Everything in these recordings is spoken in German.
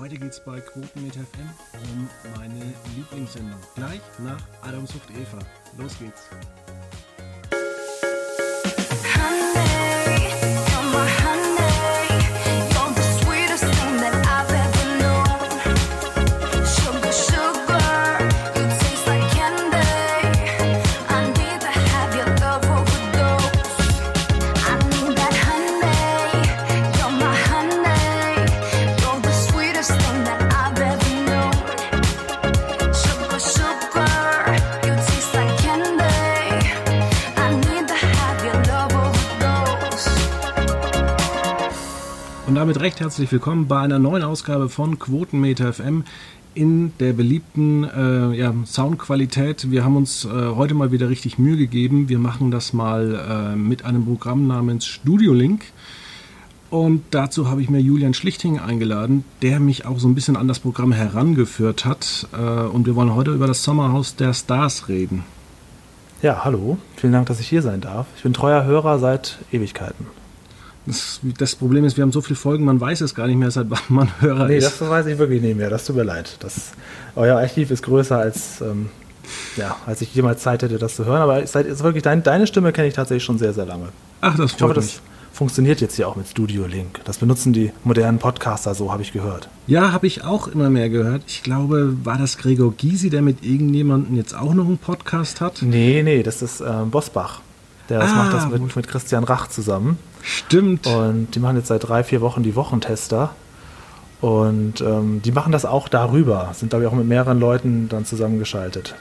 Heute geht es bei Quotenmeter FM um meine Lieblingssendung. Gleich nach Adam sucht Eva. Los geht's. Recht herzlich willkommen bei einer neuen Ausgabe von Quotenmeter FM in der beliebten äh, ja, Soundqualität. Wir haben uns äh, heute mal wieder richtig Mühe gegeben. Wir machen das mal äh, mit einem Programm namens Studio Link. Und dazu habe ich mir Julian Schlichting eingeladen, der mich auch so ein bisschen an das Programm herangeführt hat. Äh, und wir wollen heute über das Sommerhaus der Stars reden. Ja, hallo. Vielen Dank, dass ich hier sein darf. Ich bin treuer Hörer seit Ewigkeiten. Das, das, Problem ist, wir haben so viele Folgen, man weiß es gar nicht mehr, seit wann man Hörer nee, ist. Nee, das weiß ich wirklich nicht mehr. Das tut mir leid. Das, euer Archiv ist größer als, ähm, ja, als ich jemals Zeit hätte, das zu hören. Aber seit, ist wirklich dein, deine Stimme kenne ich tatsächlich schon sehr, sehr lange. Ach, das Ich hoffe, das mich. funktioniert jetzt hier auch mit Studio Link. Das benutzen die modernen Podcaster so, habe ich gehört. Ja, habe ich auch immer mehr gehört. Ich glaube, war das Gregor Gysi, der mit irgendjemandem jetzt auch noch einen Podcast hat? Nee, nee, das ist ähm, Bosbach. Der ah, macht das mit, mit Christian Rach zusammen. Stimmt. Und die machen jetzt seit drei, vier Wochen die Wochentester. Und ähm, die machen das auch darüber. Sind, glaube ich, auch mit mehreren Leuten dann zusammengeschaltet.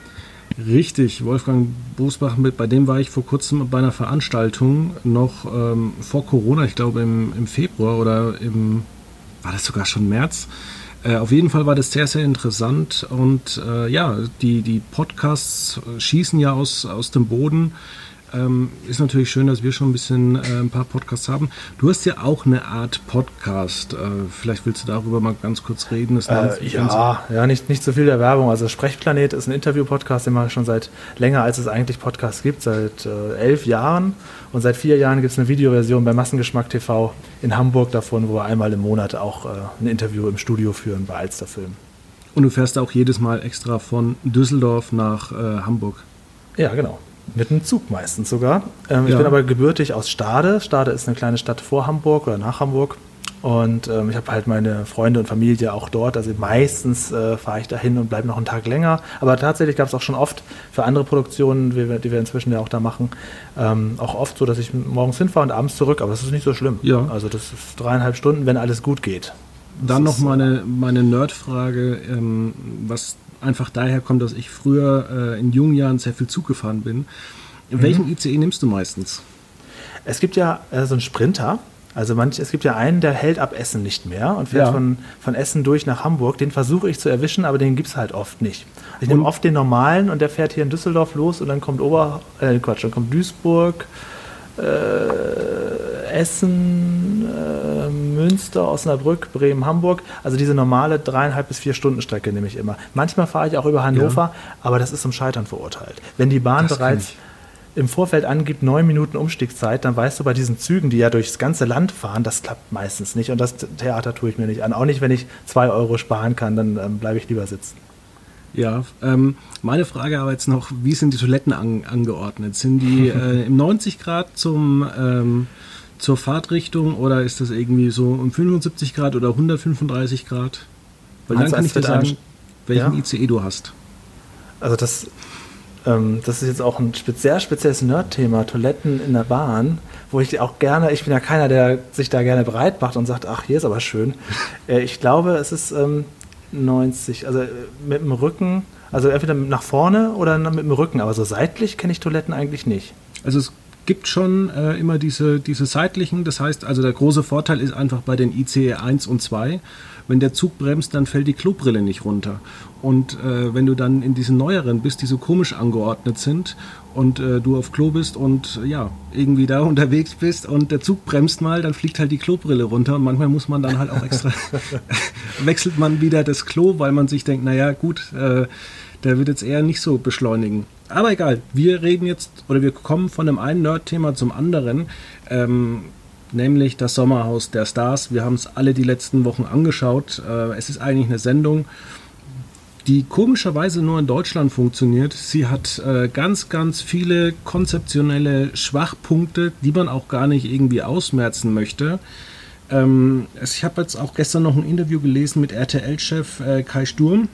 Richtig, Wolfgang Bosbach, mit, bei dem war ich vor kurzem bei einer Veranstaltung, noch ähm, vor Corona, ich glaube im, im Februar oder im, war das sogar schon März. Äh, auf jeden Fall war das sehr, sehr interessant und äh, ja, die, die Podcasts schießen ja aus, aus dem Boden. Ähm, ist natürlich schön, dass wir schon ein bisschen äh, ein paar Podcasts haben. Du hast ja auch eine Art Podcast. Äh, vielleicht willst du darüber mal ganz kurz reden. Äh, ja, ja, nicht, nicht so viel der Werbung. Also Sprechplanet ist ein Interview-Podcast, den mache ich schon seit länger, als es eigentlich Podcasts gibt, seit äh, elf Jahren. Und seit vier Jahren gibt es eine Videoversion bei Massengeschmack TV in Hamburg davon, wo wir einmal im Monat auch äh, ein Interview im Studio führen bei Alsterfilm. Und du fährst auch jedes Mal extra von Düsseldorf nach äh, Hamburg. Ja, genau. Mit einem Zug meistens sogar. Ähm, ja. Ich bin aber gebürtig aus Stade. Stade ist eine kleine Stadt vor Hamburg oder nach Hamburg. Und ähm, ich habe halt meine Freunde und Familie auch dort. Also meistens äh, fahre ich dahin und bleibe noch einen Tag länger. Aber tatsächlich gab es auch schon oft für andere Produktionen, die wir, inzwischen ja auch da machen, ähm, auch oft so, dass ich morgens hinfahre und abends zurück. Aber das ist nicht so schlimm. Ja. Also das ist dreieinhalb Stunden, wenn alles gut geht. Dann noch meine, meine Nerdfrage, ähm, was einfach daher kommt, dass ich früher äh, in jungen Jahren sehr viel Zug gefahren bin. Mhm. Welchen ICE nimmst du meistens? Es gibt ja äh, so einen Sprinter. Also manch, es gibt ja einen, der hält ab Essen nicht mehr und fährt ja. von, von Essen durch nach Hamburg. Den versuche ich zu erwischen, aber den gibt es halt oft nicht. Ich nehme oft den normalen und der fährt hier in Düsseldorf los und dann kommt Ober, äh, Quatsch, dann kommt Duisburg, äh, Essen, äh, Münster, Osnabrück, Bremen, Hamburg. Also diese normale dreieinhalb bis vier Stunden Strecke nehme ich immer. Manchmal fahre ich auch über Hannover, ja. aber das ist zum Scheitern verurteilt. Wenn die Bahn das bereits im Vorfeld angibt, neun Minuten Umstiegszeit, dann weißt du bei diesen Zügen, die ja durchs ganze Land fahren, das klappt meistens nicht. Und das Theater tue ich mir nicht an. Auch nicht, wenn ich zwei Euro sparen kann, dann ähm, bleibe ich lieber sitzen. Ja, ähm, meine Frage aber jetzt noch, wie sind die Toiletten an, angeordnet? Sind die äh, im 90 Grad zum, ähm, zur Fahrtrichtung oder ist das irgendwie so um 75 Grad oder 135 Grad? Weil dann kann ich dir sagen, welchen ja? ICE du hast. Also das, ähm, das ist jetzt auch ein sehr spezielles Nerd-Thema, Toiletten in der Bahn, wo ich auch gerne, ich bin ja keiner, der sich da gerne breit macht und sagt, ach, hier ist aber schön. Äh, ich glaube, es ist ähm, 90, also äh, mit dem Rücken, also entweder nach vorne oder mit dem Rücken, aber so seitlich kenne ich Toiletten eigentlich nicht. Also es gibt schon äh, immer diese, diese seitlichen, das heißt, also der große Vorteil ist einfach bei den ICE 1 und 2, wenn der Zug bremst, dann fällt die Klobrille nicht runter. Und äh, wenn du dann in diesen neueren bist, die so komisch angeordnet sind und äh, du auf Klo bist und ja, irgendwie da unterwegs bist und der Zug bremst mal, dann fliegt halt die Klobrille runter und manchmal muss man dann halt auch extra, wechselt man wieder das Klo, weil man sich denkt, naja gut, äh, der wird jetzt eher nicht so beschleunigen. Aber egal, wir reden jetzt oder wir kommen von dem einen Nerd-Thema zum anderen. Ähm, nämlich das Sommerhaus der Stars. Wir haben es alle die letzten Wochen angeschaut. Äh, es ist eigentlich eine Sendung, die komischerweise nur in Deutschland funktioniert. Sie hat äh, ganz, ganz viele konzeptionelle Schwachpunkte, die man auch gar nicht irgendwie ausmerzen möchte. Ähm, ich habe jetzt auch gestern noch ein Interview gelesen mit RTL-Chef äh, Kai Sturm,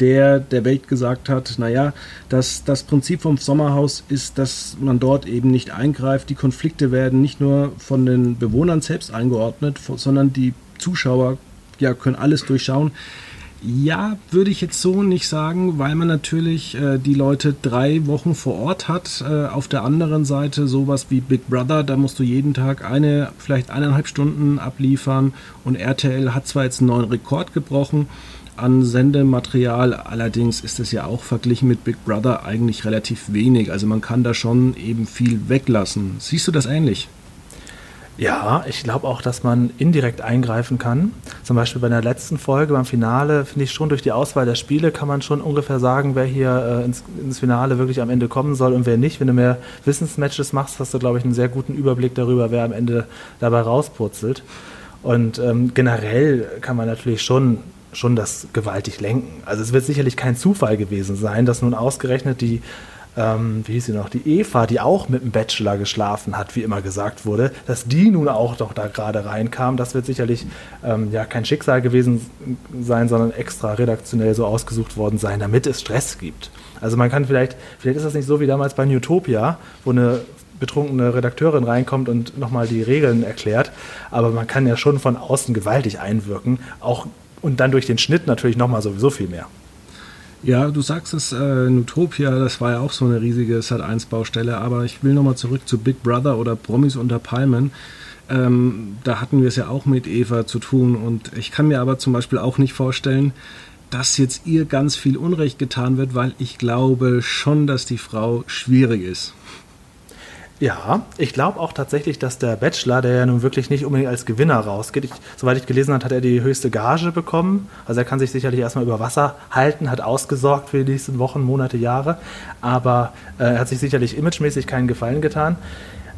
der der Welt gesagt hat, naja, dass das Prinzip vom Sommerhaus ist, dass man dort eben nicht eingreift. Die Konflikte werden nicht nur von den Bewohnern selbst eingeordnet, sondern die Zuschauer ja, können alles durchschauen. Ja, würde ich jetzt so nicht sagen, weil man natürlich äh, die Leute drei Wochen vor Ort hat. Äh, auf der anderen Seite sowas wie Big Brother, da musst du jeden Tag eine, vielleicht eineinhalb Stunden abliefern. Und RTL hat zwar jetzt einen neuen Rekord gebrochen an Sendematerial, allerdings ist es ja auch verglichen mit Big Brother eigentlich relativ wenig. Also man kann da schon eben viel weglassen. Siehst du das ähnlich? Ja, ich glaube auch, dass man indirekt eingreifen kann. Zum Beispiel bei der letzten Folge, beim Finale, finde ich schon durch die Auswahl der Spiele kann man schon ungefähr sagen, wer hier äh, ins, ins, Finale wirklich am Ende kommen soll und wer nicht. Wenn du mehr Wissensmatches machst, hast du, glaube ich, einen sehr guten Überblick darüber, wer am Ende dabei rauspurzelt. Und ähm, generell kann man natürlich schon schon das gewaltig lenken. Also es wird sicherlich kein Zufall gewesen sein, dass nun ausgerechnet die ähm, wie hieß sie noch, die Eva, die auch mit dem Bachelor geschlafen hat, wie immer gesagt wurde, dass die nun auch doch da gerade reinkam, das wird sicherlich ähm, ja kein Schicksal gewesen sein, sondern extra redaktionell so ausgesucht worden sein, damit es Stress gibt. Also man kann vielleicht, vielleicht ist das nicht so wie damals bei Newtopia, wo eine betrunkene Redakteurin reinkommt und nochmal die Regeln erklärt, aber man kann ja schon von außen gewaltig einwirken, auch und dann durch den Schnitt natürlich nochmal sowieso viel mehr. Ja, du sagst es, äh, Nutopia, das war ja auch so eine riesige Sat1-Baustelle, aber ich will nochmal zurück zu Big Brother oder Promis unter Palmen. Ähm, da hatten wir es ja auch mit Eva zu tun und ich kann mir aber zum Beispiel auch nicht vorstellen, dass jetzt ihr ganz viel Unrecht getan wird, weil ich glaube schon, dass die Frau schwierig ist. Ja, ich glaube auch tatsächlich, dass der Bachelor, der ja nun wirklich nicht unbedingt als Gewinner rausgeht, ich, soweit ich gelesen habe, hat er die höchste Gage bekommen. Also er kann sich sicherlich erstmal über Wasser halten, hat ausgesorgt für die nächsten Wochen, Monate, Jahre. Aber äh, er hat sich sicherlich imagemäßig keinen Gefallen getan.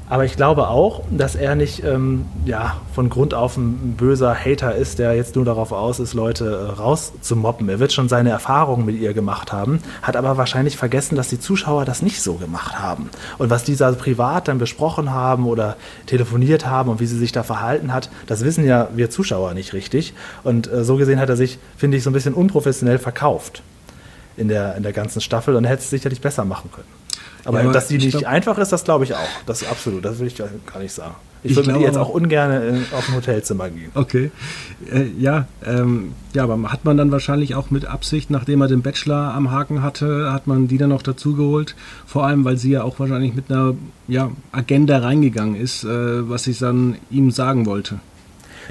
Aber ich glaube auch, dass er nicht ähm, ja, von Grund auf ein böser Hater ist, der jetzt nur darauf aus ist, Leute äh, rauszumobben. Er wird schon seine Erfahrungen mit ihr gemacht haben, hat aber wahrscheinlich vergessen, dass die Zuschauer das nicht so gemacht haben. Und was die da privat dann besprochen haben oder telefoniert haben und wie sie sich da verhalten hat, das wissen ja wir Zuschauer nicht richtig. Und äh, so gesehen hat er sich, finde ich, so ein bisschen unprofessionell verkauft in der, in der ganzen Staffel und hätte es sicherlich besser machen können. Aber, ja, dass die nicht glaub, einfach ist, das glaube ich auch. Das ist absolut, das will ich gar nicht sagen. Ich, ich würde mit ihr jetzt auch ungern in, auf ein Hotelzimmer gehen. Okay. Äh, ja, ähm, ja, aber hat man dann wahrscheinlich auch mit Absicht, nachdem er den Bachelor am Haken hatte, hat man die dann noch dazugeholt. Vor allem, weil sie ja auch wahrscheinlich mit einer ja, Agenda reingegangen ist, äh, was ich dann ihm sagen wollte.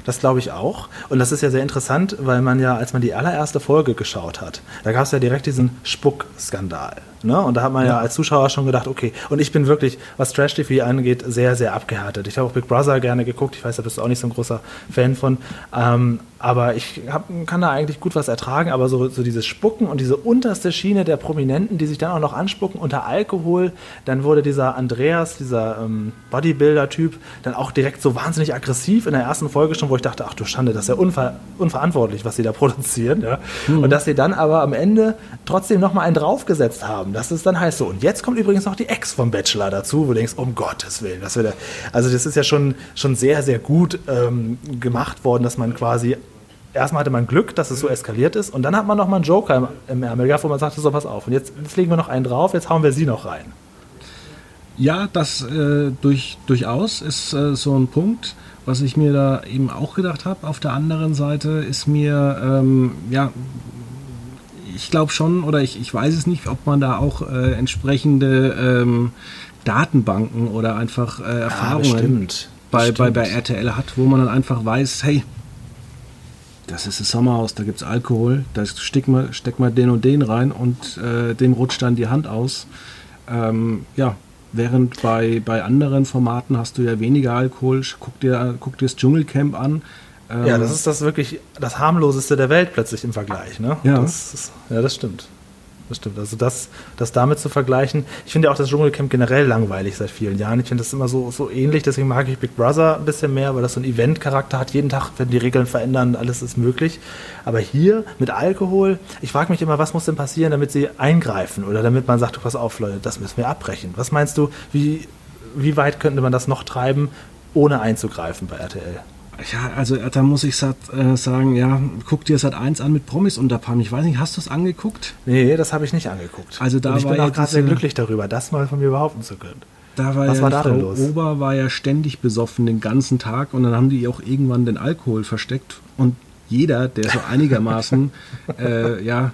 Das glaube ich auch. Und das ist ja sehr interessant, weil man ja, als man die allererste Folge geschaut hat, da gab es ja direkt diesen Spuckskandal. Ne? Und da hat man ja. ja. als Zuschauer schon gedacht, okay, und ich bin wirklich, was Trash-TV angeht, sehr, sehr abgehärtet. Ich habe auch Big Brother gerne geguckt, ich weiß, da bist du auch nicht so ein großer Fan von. Ähm, aber ich hab, kann da eigentlich gut was ertragen, aber so, so dieses Spucken und diese unterste Schiene der Prominenten, die sich dann auch noch anspucken unter Alkohol, dann wurde dieser Andreas, dieser ähm, Bodybuilder-Typ, dann auch direkt so wahnsinnig aggressiv in der ersten Folge schon, wo ich dachte, ach du Schande, das ist ja unver unverantwortlich, was sie da produzieren. Ja? Mhm. Und dass sie dann aber am Ende trotzdem nochmal einen draufgesetzt haben, das ist dann heißt so. Und jetzt kommt übrigens noch die Ex vom Bachelor dazu, wo du denkst, um Gottes Willen, das wird also das ist ja schon, schon sehr, sehr gut ähm, gemacht worden, dass man quasi erstmal hatte man Glück, dass es so eskaliert ist und dann hat man noch mal einen Joker im, im Ärmel gehabt, wo man sagte, so pass auf und jetzt, jetzt legen wir noch einen drauf, jetzt hauen wir sie noch rein. Ja, das äh, durch, durchaus ist äh, so ein Punkt, was ich mir da eben auch gedacht habe. Auf der anderen Seite ist mir, ähm, ja, ich glaube schon, oder ich, ich weiß es nicht, ob man da auch äh, entsprechende ähm, Datenbanken oder einfach äh, Erfahrungen ja, bei, bei, bei RTL hat, wo man dann einfach weiß, hey, das ist das Sommerhaus, da gibt es Alkohol, da steckt man, steckt man den und den rein und äh, dem rutscht dann die Hand aus. Ähm, ja, während bei, bei anderen Formaten hast du ja weniger Alkohol. Guck dir, guck dir das Dschungelcamp an. Ähm, ja, das ist das wirklich das harmloseste der Welt plötzlich im Vergleich. Ne? Ja. Das ist, ja, das stimmt. das stimmt. Also das, das damit zu vergleichen. Ich finde ja auch das Dschungelcamp generell langweilig seit vielen Jahren. Ich finde das immer so, so ähnlich, deswegen mag ich Big Brother ein bisschen mehr, weil das so einen Event-Charakter hat. Jeden Tag werden die Regeln verändern, alles ist möglich. Aber hier mit Alkohol, ich frage mich immer, was muss denn passieren, damit sie eingreifen oder damit man sagt, pass auf, Leute, das müssen wir abbrechen. Was meinst du, wie, wie weit könnte man das noch treiben, ohne einzugreifen bei RTL? Ja, also da muss ich äh, sagen, ja, guck dir Sat 1 an mit Promis unter Palm. Ich weiß nicht, hast du es angeguckt? Nee, das habe ich nicht angeguckt. Also da Und ich war bin ja auch gerade sehr glücklich darüber, das mal von mir behaupten zu können. Da war Was ja war da Frau denn los? Ober war ja ständig besoffen den ganzen Tag und dann haben die auch irgendwann den Alkohol versteckt und jeder, der so einigermaßen äh, ja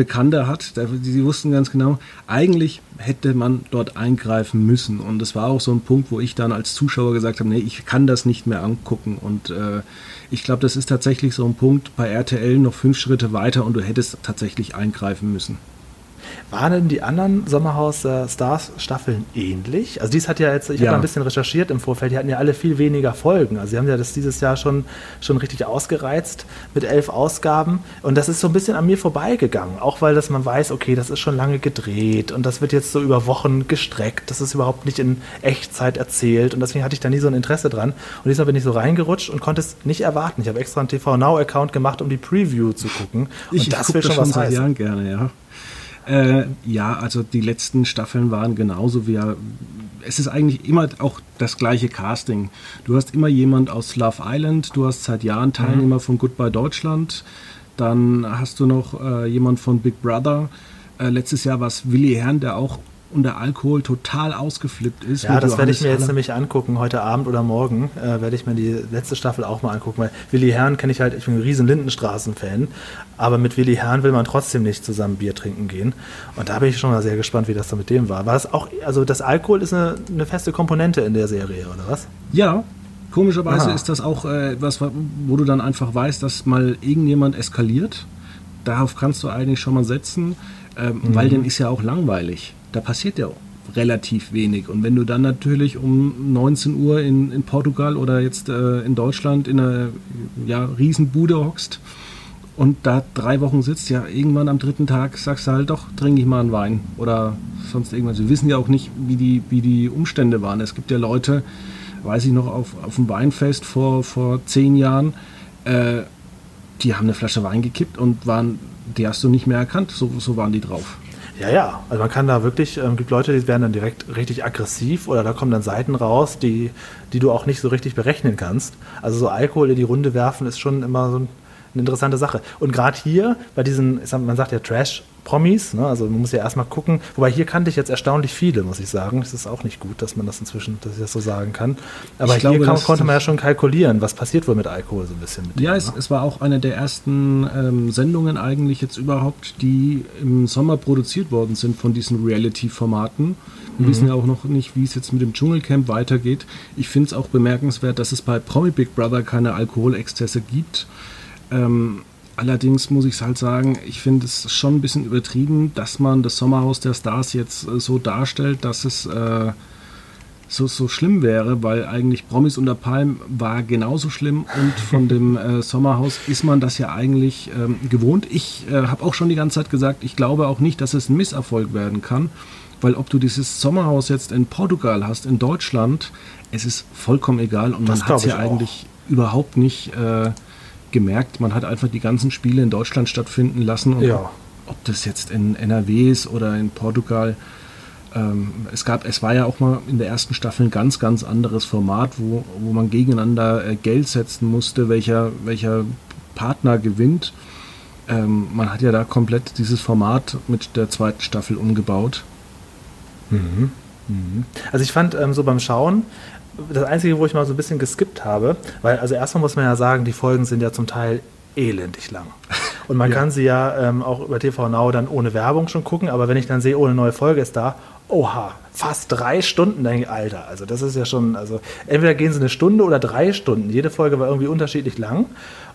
Bekannte hat, die wussten ganz genau, eigentlich hätte man dort eingreifen müssen und das war auch so ein Punkt, wo ich dann als Zuschauer gesagt habe, nee, ich kann das nicht mehr angucken und äh, ich glaube, das ist tatsächlich so ein Punkt bei RTL noch fünf Schritte weiter und du hättest tatsächlich eingreifen müssen. Waren denn die anderen Sommerhaus Stars Staffeln ähnlich? Also dies hat ja jetzt, ich habe Ja. mal ein bisschen recherchiert im Vorfeld, die hatten ja alle viel weniger Folgen. Also sie haben ja das dieses Jahr schon, schon richtig ausgereizt mit elf Ausgaben. Und das ist so ein bisschen an mir vorbeigegangen. Auch weil das man weiß, okay, das ist schon lange gedreht und das wird jetzt so über Wochen gestreckt. Das ist überhaupt nicht in Echtzeit erzählt. Und deswegen hatte ich da nie so ein Interesse dran. Und diesmal bin ich so reingerutscht und konnte es nicht erwarten. Ich habe extra einen TV Now-Account gemacht, um die Preview zu gucken. Und Ich, das will schon das schon was seit. Jahren gerne, ja. Äh, ja, also die letzten Staffeln waren genauso wie es ist eigentlich immer auch das gleiche Casting. Du hast immer jemand aus Love Island, du hast seit Jahren Teilnehmer von Goodbye Deutschland, dann hast du noch äh, jemand von Big Brother. Äh, letztes Jahr war es Willi Herrn, der auch unter Alkohol total ausgeflippt ist. Ja, das werde ich mir jetzt nämlich angucken, heute Abend oder morgen äh, werde ich mir die letzte Staffel auch mal angucken, weil Willi Herrn kenne ich halt, ich bin ein riesen Lindenstraßen-Fan, aber mit Willi Herrn will man trotzdem nicht zusammen Bier trinken gehen und da bin ich schon mal sehr gespannt, wie das da mit dem war. War es auch, also das Alkohol ist eine, eine feste Komponente in der Serie, oder was? Ja, komischerweise Aha. ist das auch äh, etwas, wo du dann einfach weißt, dass mal irgendjemand eskaliert. Darauf kannst du eigentlich schon mal setzen, ähm, weil dann ist ja auch langweilig. Da passiert ja relativ wenig. Und wenn du dann natürlich um 19 Uhr in, in Portugal oder jetzt äh, in Deutschland in einer ja, Riesenbude hockst und da drei Wochen sitzt, ja, irgendwann am dritten Tag sagst du halt doch, trinke ich mal einen Wein oder sonst irgendwas. Wir wissen ja auch nicht, wie die, wie die Umstände waren. Es gibt ja Leute, weiß ich noch, auf, auf dem Weinfest vor, vor zehn Jahren, äh, die haben eine Flasche Wein gekippt und waren, die hast du nicht mehr erkannt, so, so waren die drauf. Ja, ja. Also man kann da wirklich, ähm, gibt Leute, die werden dann direkt richtig aggressiv oder da kommen dann Seiten raus, die, die du auch nicht so richtig berechnen kannst. Also so Alkohol in die Runde werfen ist schon immer so ein, eine interessante Sache. Und gerade hier bei diesen, man sagt ja Trash-Promis, ne? also man muss ja erstmal gucken, wobei hier kannte ich jetzt erstaunlich viele, muss ich sagen. Es ist auch nicht gut, dass man das inzwischen, dass ich das so sagen kann. Aber Ich hier glaube, das- konnte man ja schon kalkulieren, was passiert wohl mit Alkohol so ein bisschen. Mit Ja, dem, es, ne? es war auch eine der ersten ähm, Sendungen eigentlich jetzt überhaupt, die im Sommer produziert worden sind von diesen Reality-Formaten. Wir wissen ja auch noch nicht, wie es jetzt mit dem Dschungelcamp weitergeht. Ich finde es auch bemerkenswert, dass es bei Promi Big Brother keine Alkoholexzesse gibt. Ähm, allerdings muss ich halt sagen, ich finde es schon ein bisschen übertrieben, dass man das Sommerhaus der Stars jetzt äh, so darstellt, dass es äh, so, so schlimm wäre, weil eigentlich Promis unter Palm war genauso schlimm und von dem äh, Sommerhaus ist man das ja eigentlich ähm, gewohnt. Ich äh, habe auch schon die ganze Zeit gesagt, ich glaube auch nicht, dass es ein Misserfolg werden kann, weil ob du dieses Sommerhaus jetzt in Portugal hast, in Deutschland, es ist vollkommen egal und Das man hat es ja auch. eigentlich überhaupt nicht äh, gemerkt. Man hat einfach die ganzen Spiele in Deutschland stattfinden lassen und Ja. ob, das jetzt in NRW ist oder in Portugal, ähm, es gab, es war ja auch mal in der ersten Staffel ein ganz, ganz anderes Format, wo, wo man gegeneinander äh, Geld setzen musste, welcher, welcher Partner gewinnt. Ähm, man hat ja da komplett dieses Format mit der zweiten Staffel umgebaut. Also ich fand ähm, so beim Schauen, das Einzige, wo ich mal so ein bisschen geskippt habe, weil also erstmal muss man ja sagen, die Folgen sind ja zum Teil elendig lang. Und man Ja. kann sie ja ähm, auch über TV Now dann ohne Werbung schon gucken, aber wenn ich dann sehe, ohne neue Folge ist da, oha, fast drei Stunden, denke ich, Alter, also das ist ja schon, also entweder gehen sie eine Stunde oder drei Stunden. Jede Folge war irgendwie unterschiedlich lang.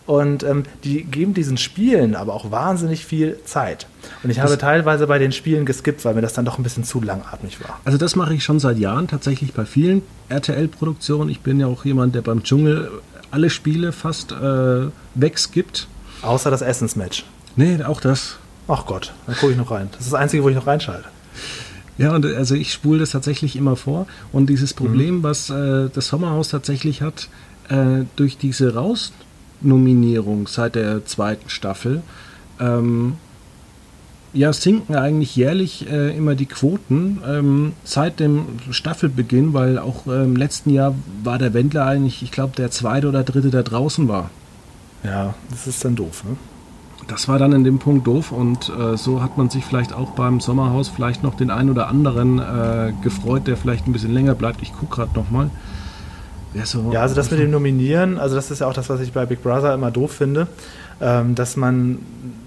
Und ähm, die geben diesen Spielen aber auch wahnsinnig viel Zeit. Und ich habe teilweise bei den Spielen geskippt, weil mir das dann doch ein bisschen zu langatmig war. Also das mache ich schon seit Jahren tatsächlich bei vielen RTL-Produktionen. Ich bin ja auch jemand, der beim Dschungel alle Spiele fast äh, wegskippt. Außer das Essensmatch. Nee, auch das. Ach Gott, dann gucke ich noch rein. Das ist das Einzige, wo ich noch reinschalte. Ja, und also ich spule das tatsächlich immer vor. Und dieses Problem, mhm. was äh, das Sommerhaus tatsächlich hat, äh, durch diese Rausnominierung seit der zweiten Staffel, ähm, ja, sinken eigentlich jährlich äh, immer die Quoten ähm, seit dem Staffelbeginn, weil auch äh, im letzten Jahr war der Wendler eigentlich, ich glaube, der zweite oder dritte, der draußen war. Ja, das ist dann doof, ne? Das war dann in dem Punkt doof und äh, so hat man sich vielleicht auch beim Sommerhaus vielleicht noch den einen oder anderen äh, gefreut, der vielleicht ein bisschen länger bleibt. Ich gucke gerade nochmal. So ja, also das mit dem Nominieren, also das ist ja auch das, was ich bei Big Brother immer doof finde, ähm, dass man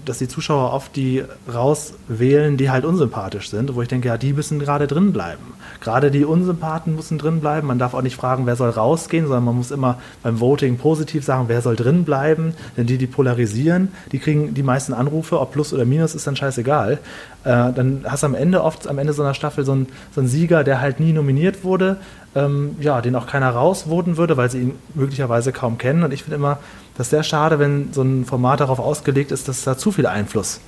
dass die Zuschauer oft die rauswählen, die halt unsympathisch sind, wo ich denke, ja, die müssen gerade drin bleiben. Gerade die Unsympathen müssen drin bleiben. Man darf auch nicht fragen, wer soll rausgehen, sondern man muss immer beim Voting positiv sagen, wer soll drin bleiben. Denn die, die polarisieren, die kriegen die meisten Anrufe, ob Plus oder Minus, ist dann scheißegal. Äh, dann hast du am Ende oft, am Ende so einer Staffel so einen, so einen Sieger, der halt nie nominiert wurde, ähm, ja, den auch keiner rausvoten würde, weil sie ihn möglicherweise kaum kennen. Und ich finde immer, das ist sehr schade, wenn so ein Format darauf ausgelegt ist, dass da zu viel Einfluss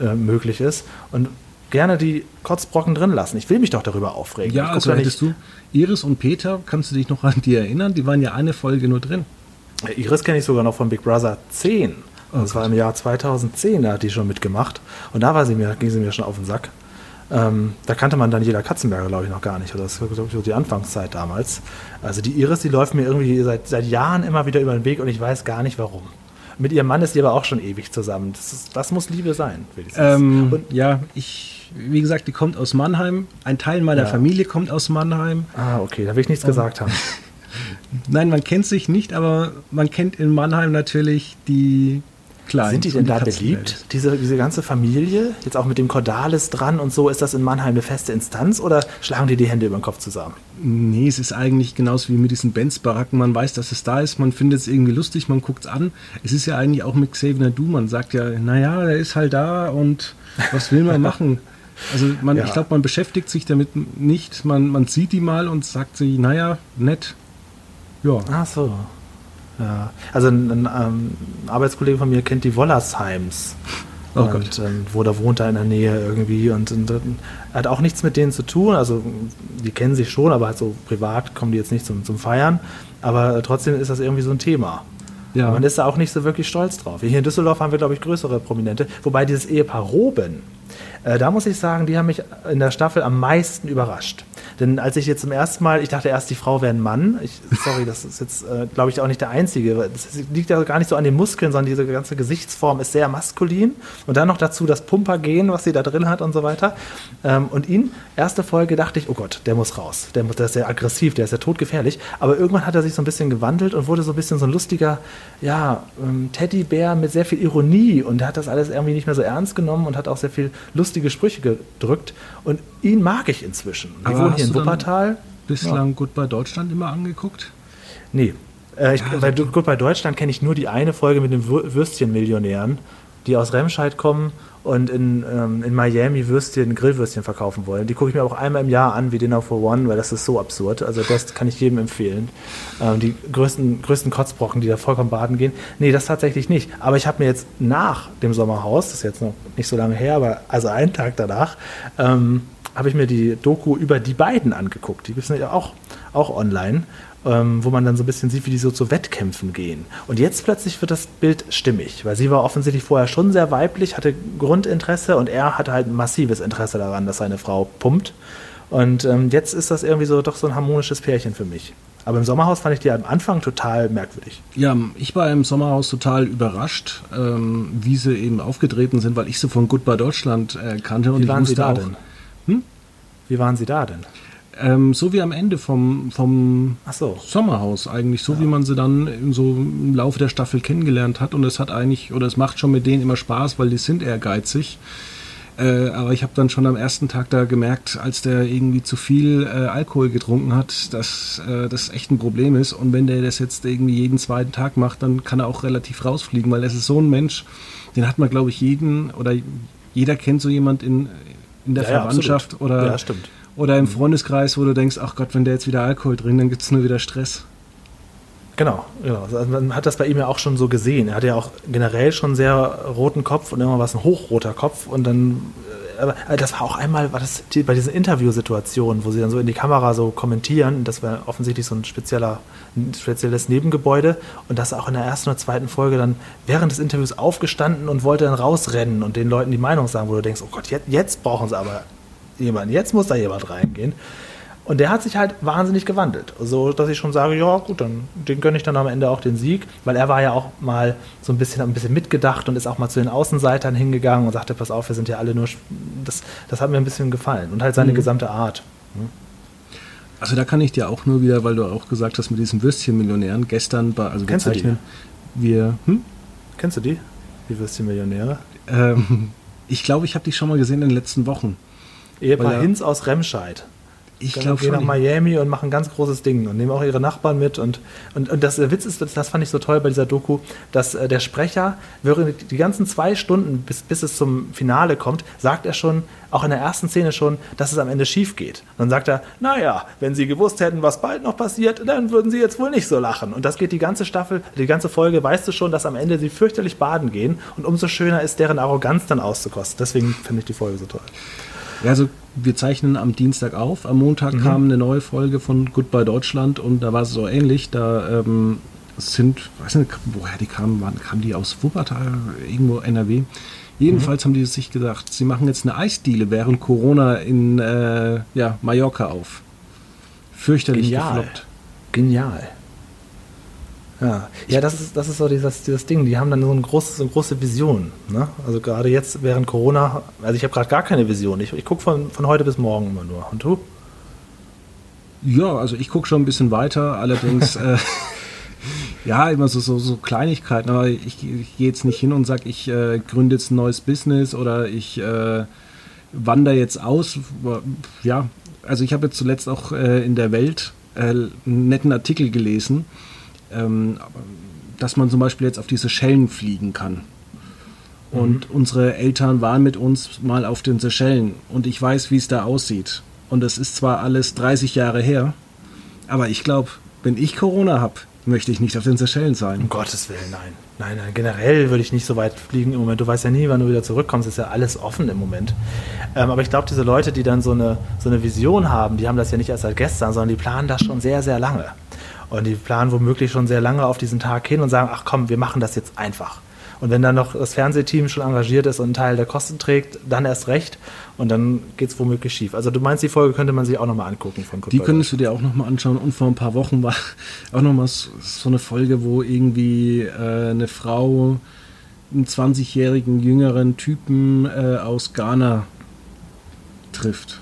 äh, möglich ist. Und gerne die Kotzbrocken drin lassen. Ich will mich doch darüber aufregen. Ja, also hättest du Iris und Peter, kannst du dich noch an die erinnern? Die waren ja eine Folge nur drin. Iris kenne ich sogar noch von Big Brother 10. Das war im Jahr 2010, da hat die schon mitgemacht. Und da war sie mir, ging sie mir schon auf den Sack. Ähm, da kannte man dann jeder Katzenberger, glaube ich, noch gar nicht. Oder das war, glaube ich, die Anfangszeit damals. Also die Iris, die läuft mir irgendwie seit, seit Jahren immer wieder über den Weg und ich weiß gar nicht warum. Mit ihrem Mann ist sie aber auch schon ewig zusammen. Das, ist, das muss Liebe sein, sagen. Ähm, ja, ich, wie gesagt, die kommt aus Mannheim. Ein Teil meiner ja. Familie kommt aus Mannheim. Ah, okay, da will ich nichts um, gesagt haben. Nein, man kennt sich nicht, aber man kennt in Mannheim natürlich die Klein. Sind die denn da beliebt, diese, diese ganze Familie? Jetzt auch mit dem Cordalis dran und so, ist das in Mannheim eine feste Instanz oder schlagen die die Hände über den Kopf zusammen? Nee, es ist eigentlich genauso wie mit diesen Benz-Baracken. Man weiß, dass es da ist, man findet es irgendwie lustig, man guckt es an. Es ist ja eigentlich auch mit Xavier Du, man sagt ja, naja, der ist halt da und was will man machen? Also man, ja. ich glaube, man beschäftigt sich damit nicht. Man, man sieht die mal und sagt sich, naja, nett. Ja. Ach so. Ja. Also ein, ein, ein, Arbeitskollege von mir kennt die Wollersheims. Oh und. Ähm, wo da wohnt er in der Nähe irgendwie und, und, und, hat auch nichts mit denen zu tun. Also die kennen sich schon, aber halt so privat kommen die jetzt nicht zum, zum Feiern. Aber trotzdem ist das irgendwie so ein Thema. Ja. Man ist da auch nicht so wirklich stolz drauf. Hier in Düsseldorf haben wir, glaube ich, größere Prominente. Wobei dieses Ehepaar Roben, äh, da muss ich sagen, die haben mich in der Staffel am meisten überrascht. Denn als ich jetzt zum ersten Mal, ich dachte erst, die Frau wäre ein Mann. Ich, sorry, das ist jetzt, äh, glaube ich, auch nicht der einzige. Das liegt ja gar nicht so an den Muskeln, sondern diese ganze Gesichtsform ist sehr maskulin. Und dann noch dazu das Pumpergehen, was sie da drin hat und so weiter. Ähm, und ihn, erste Folge, dachte ich, oh Gott, der muss raus. Der, der ist sehr aggressiv, der ist ja todgefährlich. Aber irgendwann hat er sich so ein bisschen gewandelt und wurde so ein bisschen so ein lustiger, ja, ähm, Teddybär mit sehr viel Ironie. Und er hat das alles irgendwie nicht mehr so ernst genommen und hat auch sehr viel lustige Sprüche gedrückt. Und ihn mag ich inzwischen. Die wohnen hier in Wuppertal. Bislang ja. Goodbye Deutschland immer angeguckt? Nee. Äh, ich, ja, bei Goodbye Deutschland kenne ich nur die eine Folge mit den Würstchenmillionären, die aus Remscheid kommen und in, ähm, in Miami Würstchen, Grillwürstchen verkaufen wollen. Die gucke ich mir auch einmal im Jahr an, wie Dinner for One, weil das ist so absurd. Also das kann ich jedem empfehlen. Ähm, die größten, größten Kotzbrocken, die da vollkommen baden gehen. Nee, das tatsächlich nicht. Aber ich habe mir jetzt nach dem Sommerhaus, das ist jetzt noch nicht so lange her, aber also einen Tag danach, ähm, habe ich mir die Doku über die beiden angeguckt. Die gibt es ja auch, auch online, ähm, wo man dann so ein bisschen sieht, wie die so zu Wettkämpfen gehen. Und jetzt plötzlich wird das Bild stimmig, weil sie war offensichtlich vorher schon sehr weiblich, hatte Grundinteresse und er hatte halt ein massives Interesse daran, dass seine Frau pumpt. Und ähm, jetzt ist das irgendwie so doch so ein harmonisches Pärchen für mich. Aber im Sommerhaus fand ich die am Anfang total merkwürdig. Ja, ich war im Sommerhaus total überrascht, ähm, wie sie eben aufgetreten sind, weil ich sie von Goodbye Deutschland äh, kannte. Wie und waren ich sie da auch, denn? Hm? Wie waren Sie da denn? Ähm, so wie am Ende vom, vom so. Sommerhaus eigentlich, so ja. wie man sie dann im, so im Laufe der Staffel kennengelernt hat. Und es hat eigentlich, oder es macht schon mit denen immer Spaß, weil die sind ehrgeizig. Äh, aber ich habe dann schon am ersten Tag da gemerkt, als der irgendwie zu viel äh, Alkohol getrunken hat, dass äh, das echt ein Problem ist. Und wenn der das jetzt irgendwie jeden zweiten Tag macht, dann kann er auch relativ rausfliegen, weil er ist so ein Mensch, den hat man, glaube ich, jeden oder jeder kennt so jemand in, in der ja, Verwandtschaft ja, oder, ja, oder im. Freundeskreis, wo du denkst, ach Gott, wenn der jetzt wieder Alkohol trinkt, dann gibt es nur wieder Stress. Genau, genau. Also man hat das bei ihm ja auch schon so gesehen. Er hatte ja auch generell schon sehr roten Kopf und immer was ein hochroter Kopf und dann aber das war auch einmal, war das bei diesen Interviewsituationen, wo sie dann so in die Kamera so kommentieren, das war offensichtlich so ein spezieller, ein spezielles Nebengebäude und das auch in der ersten oder zweiten Folge dann während des Interviews aufgestanden und wollte dann rausrennen und den Leuten die Meinung sagen, wo du denkst, oh Gott, jetzt, jetzt brauchen sie aber jemanden, jetzt muss da jemand reingehen. Und der hat sich halt wahnsinnig gewandelt. So, dass ich schon sage, ja, gut, dann den gönne ich dann am Ende auch den Sieg, weil er war ja auch mal so ein bisschen, ein bisschen mitgedacht und ist auch mal zu den Außenseitern hingegangen und sagte, pass auf, wir sind ja alle nur. Das, das hat mir ein bisschen gefallen. Und halt seine mhm. gesamte Art. Hm? Also da kann ich dir auch nur wieder, weil du auch gesagt hast, mit diesen Würstchenmillionären, gestern bei, also Kennst wir zeichnen, wir, hm? Kennst du die? Die Würstchenmillionäre? Ähm, ich glaube, ich habe die schon mal gesehen in den letzten Wochen. Ehepaar Hinz aus Remscheid. Ich glaube gehen nach Miami und machen ein ganz großes Ding und nehmen auch ihre Nachbarn mit. Und, und, und das, der Witz ist, das, das fand ich so toll bei dieser Doku, dass äh, der Sprecher während die ganzen zwei Stunden, bis, bis es zum Finale kommt, sagt er schon, auch in der ersten Szene schon, dass es am Ende schief geht. dann sagt er, naja, wenn Sie gewusst hätten, was bald noch passiert, dann würden Sie jetzt wohl nicht so lachen. Und das geht die ganze Staffel, die ganze Folge, weißt du schon, dass am Ende sie fürchterlich baden gehen. Und umso schöner ist deren Arroganz dann auszukosten. Deswegen finde ich die Folge so toll. Ja, also wir zeichnen am Dienstag auf. Am Montag mhm. kam eine neue Folge von Goodbye Deutschland und da war es so ähnlich. Da ähm, sind, weiß nicht, woher die kamen, waren, kamen die aus Wuppertal, irgendwo NRW. Jedenfalls mhm. haben die sich gedacht, sie machen jetzt eine Eisdiele während Corona in äh, ja, Mallorca auf. Fürchterlich Genial. gefloppt. Genial. Ja, ja das, ist, das ist so dieses, dieses Ding. Die haben dann so, ein großes, so eine große Vision. Ne? Also gerade jetzt während Corona, also ich habe gerade gar keine Vision. Ich, ich gucke von, von heute bis morgen immer nur. Und du? Ja, also ich gucke schon ein bisschen weiter. Allerdings, äh, ja, immer so, so, so Kleinigkeiten. Aber ich, ich gehe jetzt nicht hin und sage, ich äh, gründe jetzt ein neues Business oder ich äh, wandere jetzt aus. Ja, also ich habe jetzt zuletzt auch äh, in der Welt äh, einen netten Artikel gelesen ähm, dass man zum Beispiel jetzt auf diese Schellen fliegen kann. Und mhm. unsere Eltern waren mit uns mal auf den Seychellen und ich weiß, wie es da aussieht. Und es ist zwar alles 30 Jahre her, aber ich glaube, wenn ich Corona habe, möchte ich nicht auf den Seychellen sein. Um Gottes Willen, nein. Nein, nein, generell würde ich nicht so weit fliegen im Moment. Du weißt ja nie, wann du wieder zurückkommst. Ist ja alles offen im Moment. Ähm, aber ich glaube, diese Leute, die dann so eine, so eine Vision haben, die haben das ja nicht erst seit gestern, sondern die planen das schon sehr, sehr lange. Und die planen womöglich schon sehr lange auf diesen Tag hin und sagen, ach komm, wir machen das jetzt einfach. Und wenn dann noch das Fernsehteam schon engagiert ist und einen Teil der Kosten trägt, dann erst recht. Und dann geht es womöglich schief. Also du meinst, die Folge könnte man sich auch nochmal angucken von Good Die könntest du dir auch nochmal anschauen. Und vor ein paar Wochen war auch nochmal so eine Folge, wo irgendwie äh, eine Frau einen 20-jährigen jüngeren Typen äh, aus Ghana trifft.